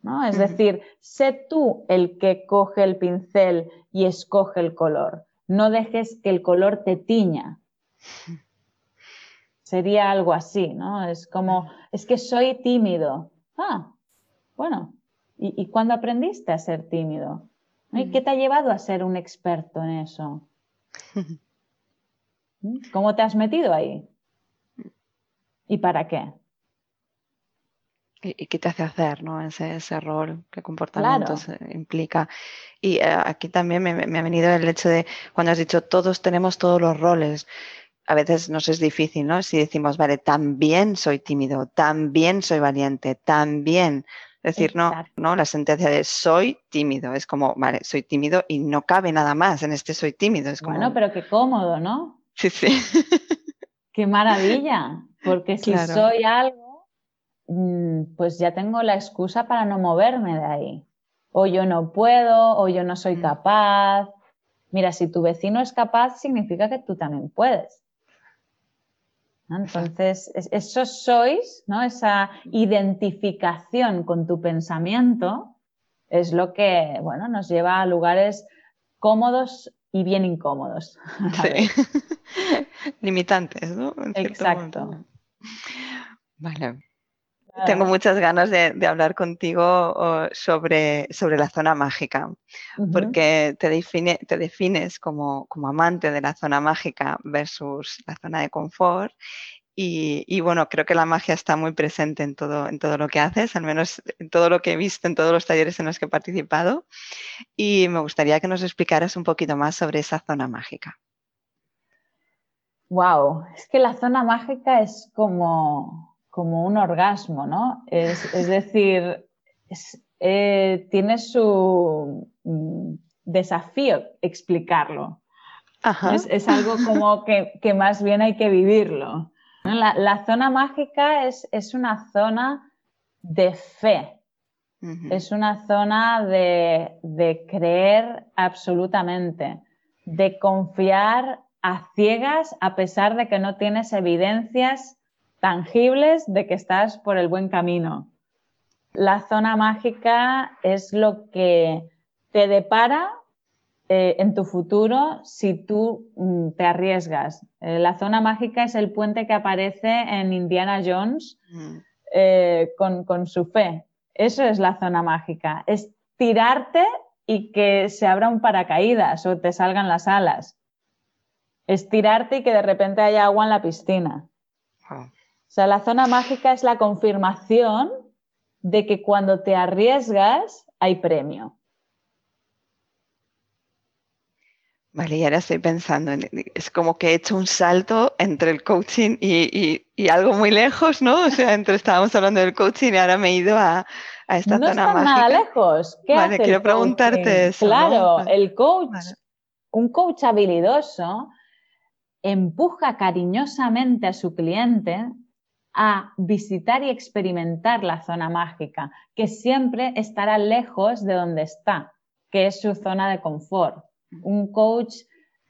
¿no? Es decir, sé tú el que coge el pincel y escoge el color. No dejes que el color te tiña. Sería algo así, ¿no? Es como, es que soy tímido. Ah, bueno, ¿y, cuándo aprendiste a ser tímido? ¿Y qué te ha llevado a ser un experto en eso? [LAUGHS] ¿Cómo te has metido ahí? ¿Y para qué? ¿Y qué te hace hacer ¿no? ese, ese rol? ¿Qué comportamiento implica? Y eh, aquí también me, me, ha venido el hecho de cuando has dicho todos tenemos todos los roles a veces nos es difícil, ¿no? Si decimos, vale, también soy tímido, también soy valiente, también. Es decir, no, no, la sentencia de soy tímido, es como, vale, soy tímido y no cabe nada más en este soy tímido. Es como... Bueno, pero qué cómodo, ¿no? Sí, sí. [LAUGHS] Qué maravilla, porque si soy algo, mm, pues ya tengo la excusa para no moverme de ahí. O yo no puedo, o yo no soy mm. capaz. Mira, si tu vecino es capaz, significa que tú también puedes. Entonces, eso sois, ¿no? esa identificación con tu pensamiento es lo que bueno, nos lleva a lugares cómodos y bien incómodos. [LAUGHS] Sí. [LAUGHS] Limitantes, ¿no? Exacto. Vale. Tengo muchas ganas de, hablar contigo sobre, sobre, la zona mágica, porque te, define, te defines como, como, amante de la zona mágica versus la zona de confort. Y, bueno, creo que la magia está muy presente en todo, en todo lo que haces, al menos en todo lo que he visto en todos los talleres en los que he participado. Y me gustaría que nos explicaras un poquito más sobre esa zona mágica. Wow, es que la zona mágica es como, como un orgasmo, ¿no? Es, decir, eh, tiene su mm, desafío explicarlo. Es, algo como que, más bien hay que vivirlo. La, zona mágica es, una zona de fe, es una zona de, de creer absolutamente, de confiar a ciegas a pesar de que no tienes evidencias tangibles de que estás por el buen camino. La zona mágica es lo que te depara eh, en tu futuro si tú mm, te arriesgas. Eh, la zona mágica es el puente que aparece en Indiana Jones mm. eh, con, con su fe. Eso es la zona mágica. Es tirarte y que se abra un paracaídas o te salgan las alas. Es tirarte y que de repente haya agua en la piscina. Sea, la zona mágica es la confirmación de que cuando te arriesgas hay premio. Vale, y ahora estoy pensando, es como que he hecho un salto entre el coaching y, algo muy lejos, ¿no? O sea, entre estábamos hablando del coaching y ahora me he ido a, esta no zona mágica. No nada lejos. ¿Qué vale, quiero preguntarte eso. Claro, el coach, un coach habilidoso, empuja cariñosamente a su cliente a visitar y experimentar la zona mágica, que siempre estará lejos de donde está, que es su zona de confort un coach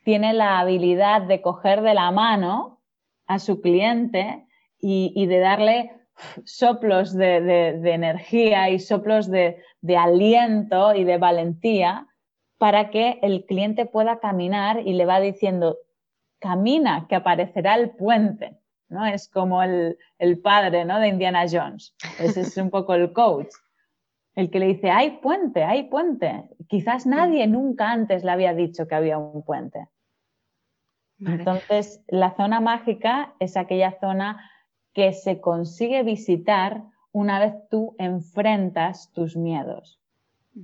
tiene la habilidad de coger de la mano a su cliente y, de darle soplos de, energía y soplos de, aliento y de valentía para que el cliente pueda caminar y le va diciendo, camina, que aparecerá el puente. ¿No? Es como el, el padre ¿no? de Indiana Jones. Ese es un poco el coach el que le dice, hay puente, hay puente. Quizás nadie nunca antes le había dicho que había un puente. Entonces, la zona mágica es aquella zona que se consigue visitar una vez tú enfrentas tus miedos,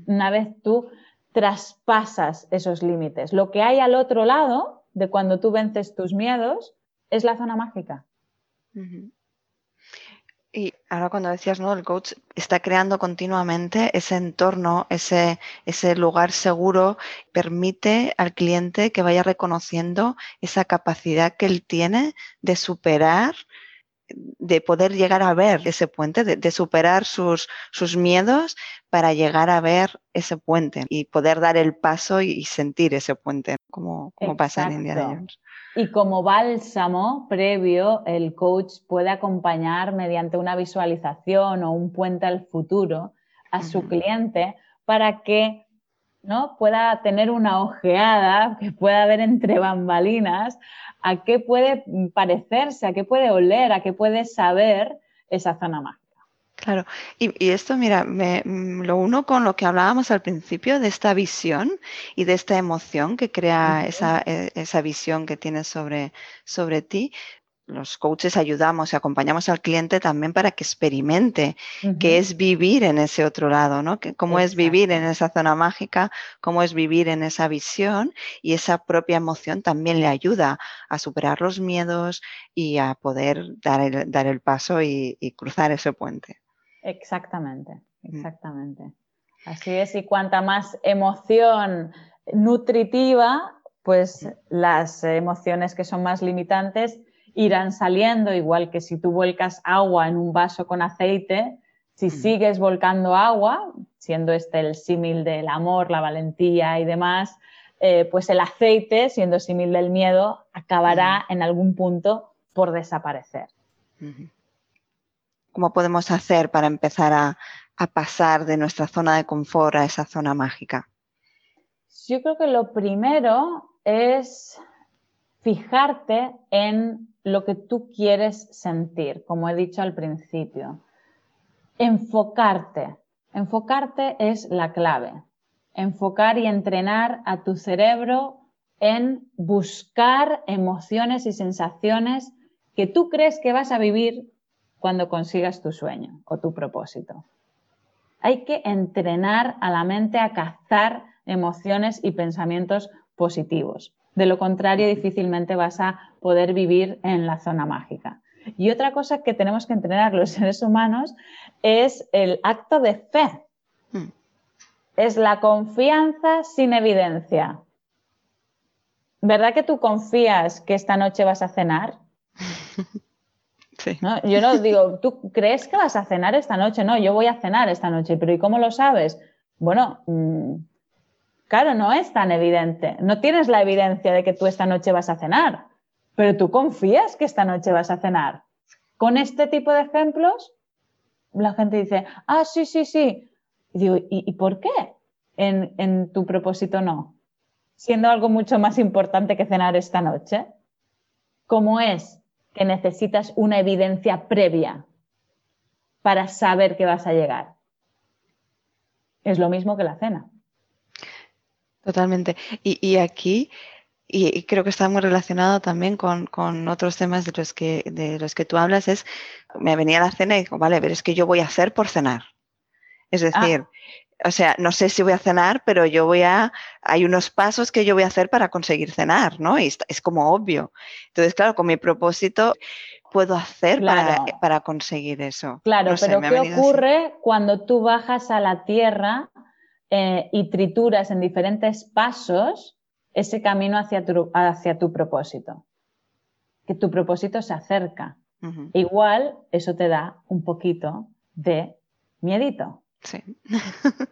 una vez tú traspasas esos límites. Lo que hay al otro lado de cuando tú vences tus miedos es la zona mágica. Y ahora cuando decías, ¿no? El coach está creando continuamente ese entorno, ese, ese lugar seguro, permite al cliente que vaya reconociendo esa capacidad que él tiene de superar, de poder llegar a ver ese puente, de, superar sus, sus, miedos para llegar a ver ese puente y poder dar el paso y, sentir ese puente, como, como pasa en Indiana Jones. Y como bálsamo previo, el coach puede acompañar mediante una visualización o un puente al futuro a su cliente para que ¿no? pueda tener una ojeada, que pueda ver entre bambalinas a qué puede parecerse, a qué puede oler, a qué puede saber esa zona mágica. Claro, y, esto, mira, me, mm, lo uno con lo que hablábamos al principio de esta visión y de esta emoción que crea esa, e, esa, visión que tienes sobre, sobre ti. Los coaches ayudamos y acompañamos al cliente también para que experimente qué es vivir en ese otro lado, ¿no? cómo es vivir en esa zona mágica, cómo es vivir en esa visión y esa propia emoción también le ayuda a superar los miedos y a poder dar el, dar el paso y cruzar ese puente. Exactamente, mm. exactamente. Así es, y cuanta más emoción nutritiva, pues las emociones que son más limitantes irán saliendo, igual que si tú vuelcas agua en un vaso con aceite, si mm. sigues volcando agua, siendo este el símil del amor, la valentía y demás, eh, pues el aceite, siendo símil del miedo, acabará mm. en algún punto por desaparecer. ¿Cómo podemos hacer para empezar a, pasar de nuestra zona de confort a esa zona mágica? Yo creo que lo primero es fijarte en lo que tú quieres sentir, como he dicho al principio. Enfocarte. Enfocarte es la clave. Enfocar y entrenar a tu cerebro en buscar emociones y sensaciones que tú crees que vas a vivir cuando consigas tu sueño o tu propósito. Hay que entrenar a la mente a cazar emociones y pensamientos positivos. De lo contrario, difícilmente vas a poder vivir en la zona mágica. Y otra cosa que tenemos que entrenar los seres humanos es el acto de fe. Hmm. Es la confianza sin evidencia. ¿Verdad que tú confías que esta noche vas a cenar? [LAUGHS] Yo no digo, ¿tú crees que vas a cenar esta noche? No, yo voy a cenar esta noche, pero ¿y cómo lo sabes? Bueno, mm, claro, no es tan evidente. No tienes la evidencia de que tú esta noche vas a cenar, pero tú confías que esta noche vas a cenar. Con este tipo de ejemplos, la gente dice, ah, sí, sí, sí. Y digo, ¿y, por qué en, en tu propósito no? Siendo algo mucho más importante que cenar esta noche. ¿Cómo es que necesitas una evidencia previa para saber que vas a llegar. Es lo mismo que la cena. Totalmente. Y, aquí y, creo que está muy relacionado también con, otros temas de los, que, de los que tú hablas, es, me venía la cena y digo, vale, pero es que yo voy a hacer por cenar. Es ah. O sea, no sé si voy a cenar, pero yo voy a, hay unos pasos que yo voy a hacer para conseguir cenar, ¿no? Y es como obvio. Entonces, claro, con mi propósito puedo hacer para, conseguir eso. Claro, pero ¿qué ocurre cuando tú bajas a la tierra eh, y trituras en diferentes pasos ese camino hacia tu, hacia tu propósito? Que tu propósito se acerca. Igual eso te da un poquito de miedito. Sí.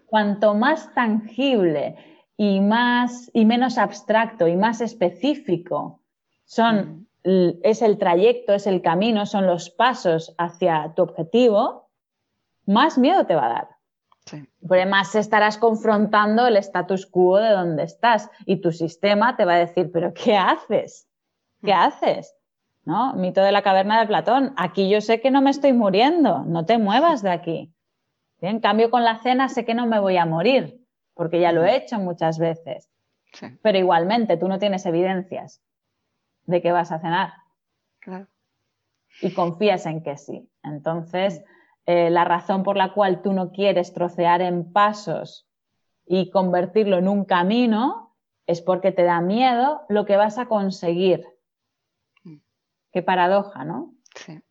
Cuanto más tangible y, más, y menos abstracto y más específico son, es el trayecto, es el camino, son los pasos hacia tu objetivo, más miedo te va a dar. Sí. Porque más estarás confrontando el status quo de donde estás y tu sistema te va a decir, pero ¿qué haces? ¿Qué mm. haces? ¿No? Mito de la caverna de Platón. Aquí yo sé que no me estoy muriendo, no te muevas de aquí. En cambio, con la cena sé que no me voy a morir, porque ya lo he hecho muchas veces. Pero igualmente, tú no tienes evidencias de que vas a cenar. Y confías en que sí. Entonces, eh, la razón por la cual tú no quieres trocear en pasos y convertirlo en un camino es porque te da miedo lo que vas a conseguir. Mm. Qué paradoja, ¿no? Sí.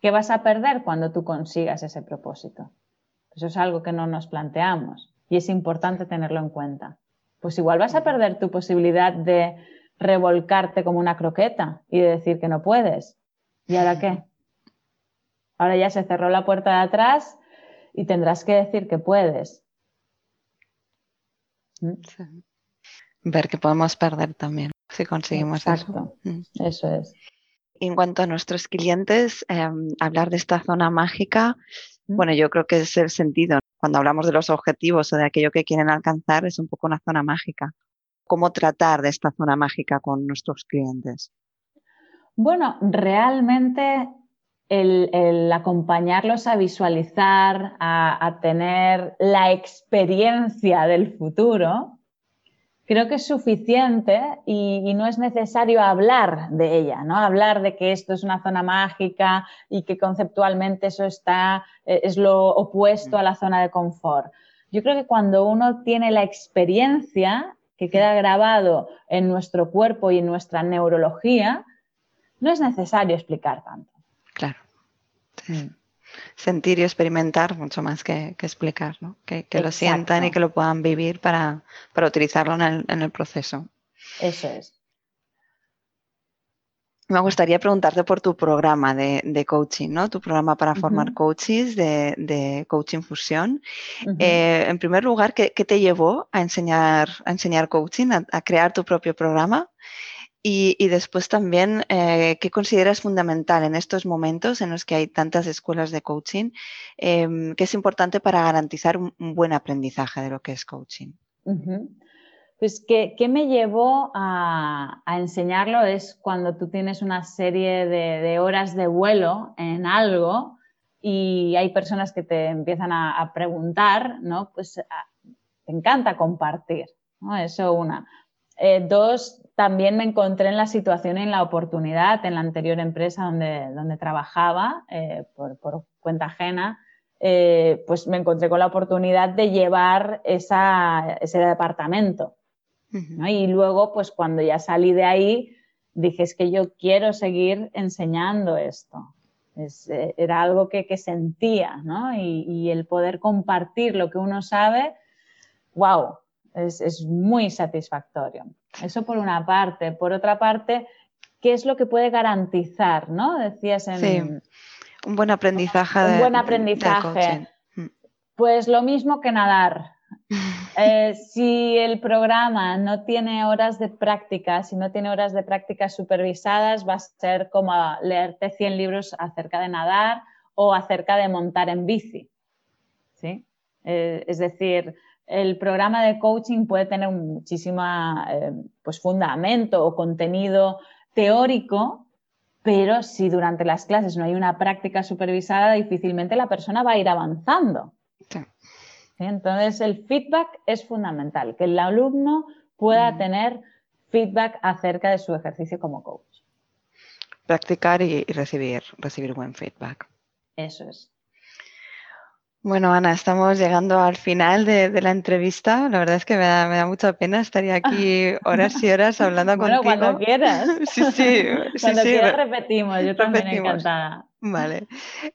¿Qué vas a perder cuando tú consigas ese propósito? Eso es algo que no nos planteamos y es importante tenerlo en cuenta. Pues igual vas a perder tu posibilidad de revolcarte como una croqueta y de decir que no puedes. ¿Y ahora qué? Ahora ya se cerró la puerta de atrás y tendrás que decir que puedes. ¿Mm? Ver que podemos perder también si conseguimos Exacto. eso. Mm. Eso es. En cuanto a nuestros clientes, em, hablar de esta zona mágica bueno, yo creo que es el sentido. Cuando hablamos de los objetivos o de aquello que quieren alcanzar, es un poco una zona mágica. ¿Cómo tratar de esta zona mágica con nuestros clientes? Bueno, realmente el, acompañarlos a visualizar, a, tener la experiencia del futuro, creo que es suficiente y, no es necesario hablar de ella, ¿no? Hablar de que esto es una zona mágica y que conceptualmente eso está, eh, es lo opuesto a la zona de confort. Yo creo que cuando uno tiene la experiencia que queda grabado en nuestro cuerpo y en nuestra neurología, no es necesario explicar tanto. Claro. Mm sentir y experimentar mucho más que, explicar, ¿no? que, lo sientan y que lo puedan vivir para, utilizarlo en el, proceso. Eso es. Me gustaría preguntarte por tu programa de, coaching, ¿no? Tu programa para formar coaches de, coaching fusión. Eh, en primer lugar, ¿qué, te llevó a enseñar, a enseñar coaching, a, crear tu propio programa? Y, después también, eh, ¿qué consideras fundamental en estos momentos en los que hay tantas escuelas de coaching? Em, ¿Qué es importante para garantizar un, buen aprendizaje de lo que es coaching? Pues ¿qué, me llevó a, enseñarlo es cuando tú tienes una serie de, horas de vuelo en algo y hay personas que te empiezan a, preguntar, ¿no? Pues te encanta compartir, ¿no? Eso una. Eh, dos, también me encontré en la situación y en la oportunidad en la anterior empresa donde, donde trabajaba eh, por, cuenta ajena, eh, pues me encontré con la oportunidad de llevar ese departamento. Y luego, pues cuando ya salí de ahí, dije, es que yo quiero seguir enseñando esto. Eh, era algo que, sentía, ¿no? Y, y, el poder compartir lo que uno sabe, wow, es, muy satisfactorio. Eso por una parte. Por otra parte, ¿qué es lo que puede garantizar? ¿no? Decías en... Sí, un buen aprendizaje. Un buen aprendizaje. Mm. Pues lo mismo que nadar. [LAUGHS] Eh, si el programa no tiene horas de práctica, si no tiene horas de práctica supervisadas, va a ser como leerte 100 libros acerca de nadar o acerca de montar en bici. ¿sí? Eh, es decir, el programa de coaching puede tener muchísimo eh, pues fundamento o contenido teórico, pero si durante las clases no hay una práctica supervisada, difícilmente la persona va a ir avanzando. Entonces, el feedback es fundamental, que el alumno pueda mm. tener feedback acerca de su ejercicio como coach. Practicar y, recibir, recibir buen feedback. Eso es. Bueno, Ana, estamos llegando al final de, la entrevista. La verdad es que me da, mucha pena. Estaría aquí [LAUGHS] horas y horas hablando bueno, contigo. Cuando quieras. [LAUGHS] Sí, sí. [LAUGHS] cuando quieras repetimos. Yo también encantada. Vale.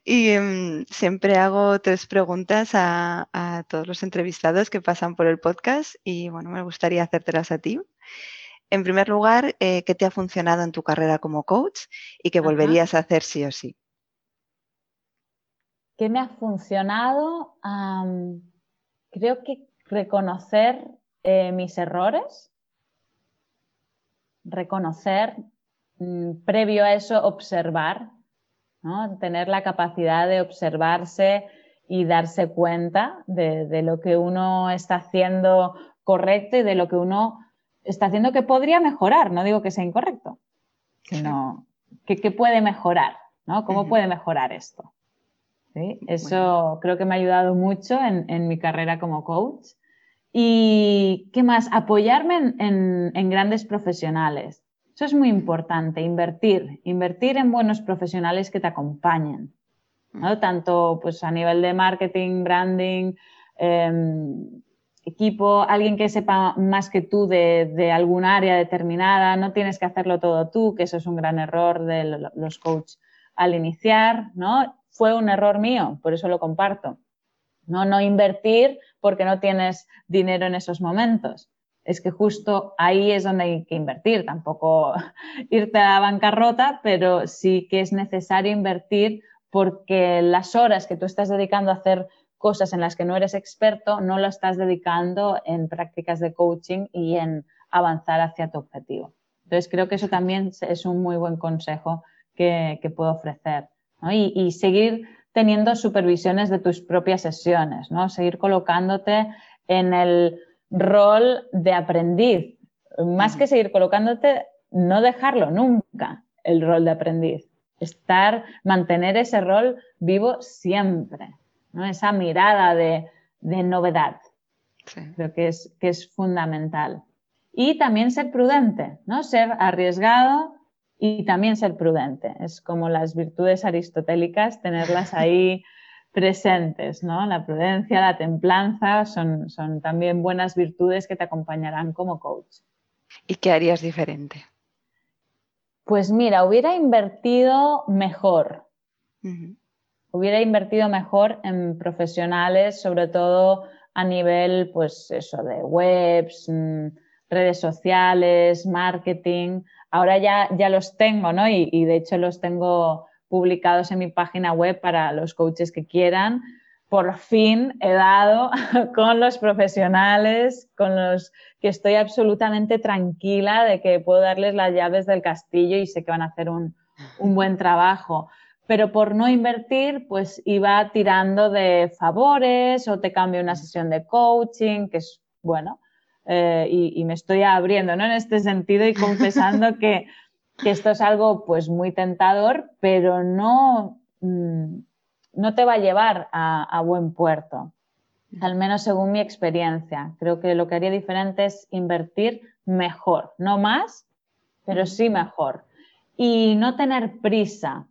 Y em, siempre hago tres preguntas a, todos los entrevistados que pasan por el podcast y bueno, me gustaría hacértelas a ti. En primer lugar, eh, ¿qué te ha funcionado en tu carrera como coach y qué volverías a hacer sí o sí? ¿Qué me ha funcionado? creo que reconocer eh, mis errores, reconocer, mm, previo a eso, observar, tener la capacidad de observarse y darse cuenta de, lo que uno está haciendo correcto y de lo que uno está haciendo que podría mejorar. No digo que sea incorrecto, sino que, puede mejorar, ¿no? ¿Cómo puede mejorar esto? Eso creo que me ha ayudado mucho en, mi carrera como coach. Y, ¿qué más? Apoyarme en, grandes profesionales. Eso es muy importante, invertir, invertir en buenos profesionales que te acompañen, ¿no? Tanto pues, a nivel de marketing, branding, em, equipo, alguien que sepa más que tú de, de, algún área determinada, no tienes que hacerlo todo tú, que eso es un gran error de los coaches al iniciar, ¿no? Fue un error mío, por eso lo comparto. No, no invertir porque no tienes dinero en esos momentos. Es que justo ahí es donde hay que invertir, tampoco [LAUGHS] irte a la bancarrota, pero sí que es necesario invertir porque las horas que tú estás dedicando a hacer cosas en las que no eres experto, no lo estás dedicando en prácticas de coaching y en avanzar hacia tu objetivo. Entonces, creo que eso también es un muy buen consejo que, que puedo ofrecer y, seguir teniendo supervisiones de tus propias sesiones, ¿no? seguir colocándote en el rol de aprendiz. Más que seguir colocándote, no dejarlo nunca, el rol de aprendiz. Estar, mantener ese rol vivo siempre, ¿no? esa mirada de, novedad. Creo que es, que es fundamental. Y también ser prudente, ¿no? Ser arriesgado y también ser prudente. Es como las virtudes aristotélicas, tenerlas ahí [LAUGHS] presentes, ¿no? La prudencia, la templanza son, son también buenas virtudes que te acompañarán como coach. ¿Y qué harías diferente? Pues mira, hubiera invertido mejor. Hubiera invertido mejor en profesionales, sobre todo a nivel, pues eso, de webs, mm, redes sociales, marketing, ahora ya, ya los tengo, ¿no? Y, de hecho los tengo publicados en mi página web para los coaches que quieran. Por fin he dado [LAUGHS] con los profesionales, con los que estoy absolutamente tranquila de que puedo darles las llaves del castillo y sé que van a hacer un, un buen trabajo. Pero por no invertir, pues iba tirando de favores o te cambio una sesión de coaching, que es, bueno, eh, y, me estoy abriendo ¿no? en este sentido y confesando que, esto es algo pues muy tentador, pero no, mm, no te va a llevar a, buen puerto, al menos según mi experiencia. Creo que lo que haría diferente es invertir mejor, no más, pero sí mejor. Y no tener prisa.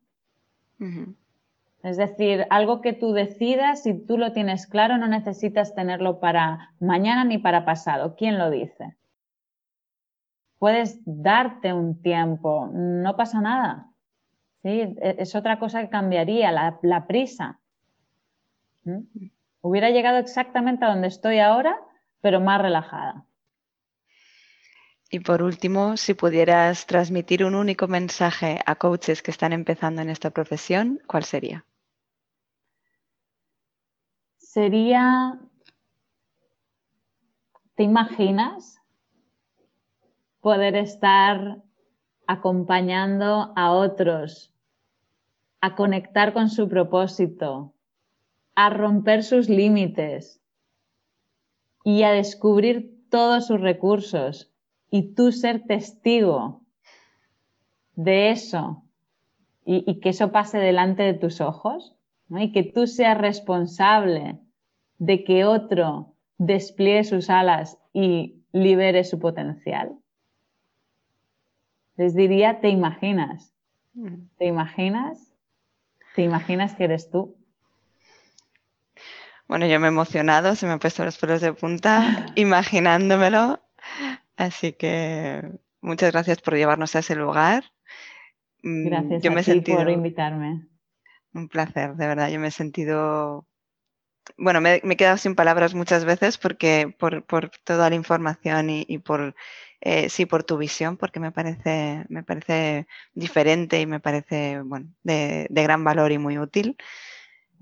Es decir, algo que tú decidas, si tú lo tienes claro, no necesitas tenerlo para mañana ni para pasado. ¿Quién lo dice? Puedes darte un tiempo, no pasa nada. ¿Sí? E, es otra cosa que cambiaría, la, prisa. ¿Mm? Hubiera llegado exactamente a donde estoy ahora, pero más relajada. Y por último, si pudieras transmitir un único mensaje a coaches que están empezando en esta profesión, ¿cuál sería? Sería, ¿te imaginas poder estar acompañando a otros a conectar con su propósito, a romper sus límites y a descubrir todos sus recursos y tú ser testigo de eso y, que eso pase delante de tus ojos y que tú seas responsable de que otro despliegue sus alas y libere su potencial. les diría, ¿te imaginas? Mm. ¿Te imaginas? ¿Te imaginas que eres tú? Bueno, yo me he emocionado, se me han puesto los pelos de punta [LAUGHS] imaginándomelo. Así que muchas gracias por llevarnos a ese lugar. Mm, gracias yo a ti por invitarme. Un placer, de verdad. Yo me he sentido bueno, me, he quedado sin palabras muchas veces porque por, toda la información y, por eh, sí por tu visión, porque me parece, me parece diferente y me parece bueno, de, gran valor y muy útil.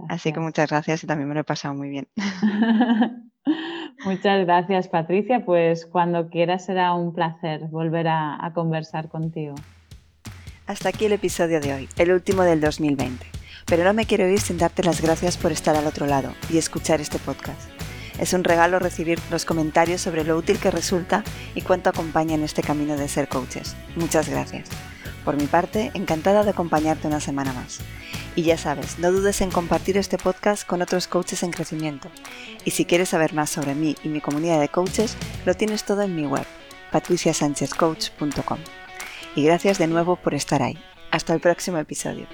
Así que muchas gracias y también me lo he pasado muy bien. [LAUGHS] muchas gracias, Patricia. Pues cuando quieras será un placer volver a conversar contigo. Hasta aquí el episodio de hoy, el último del 2020 pero no me quiero ir sin darte las gracias por estar al otro lado y escuchar este podcast. Es un regalo recibir los comentarios sobre lo útil que resulta y cuánto acompaña en este camino de ser coaches. Muchas gracias. Por mi parte, encantada de acompañarte una semana más. Y ya sabes, no dudes en compartir este podcast con otros coaches en crecimiento. Y si quieres saber más sobre mí y mi comunidad de coaches, lo tienes todo en mi web, patriciasanchezcoach.com. Y gracias de nuevo por estar ahí. Hasta el próximo episodio.